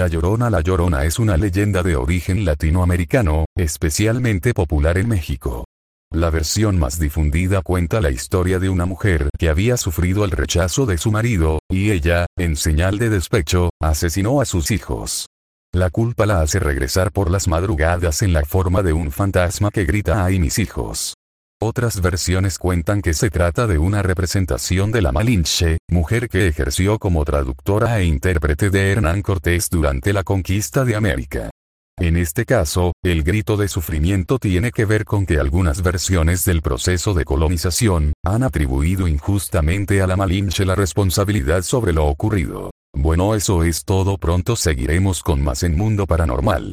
La Llorona La Llorona es una leyenda de origen latinoamericano, especialmente popular en México. La versión más difundida cuenta la historia de una mujer que había sufrido el rechazo de su marido, y ella, en señal de despecho, asesinó a sus hijos. La culpa la hace regresar por las madrugadas en la forma de un fantasma que grita ¡ay mis hijos! Otras versiones cuentan que se trata de una representación de la Malinche, mujer que ejerció como traductora e intérprete de Hernán Cortés durante la conquista de América. En este caso, el grito de sufrimiento tiene que ver con que algunas versiones del proceso de colonización han atribuido injustamente a la Malinche la responsabilidad sobre lo ocurrido. Bueno, eso es todo. Pronto seguiremos con más en Mundo Paranormal.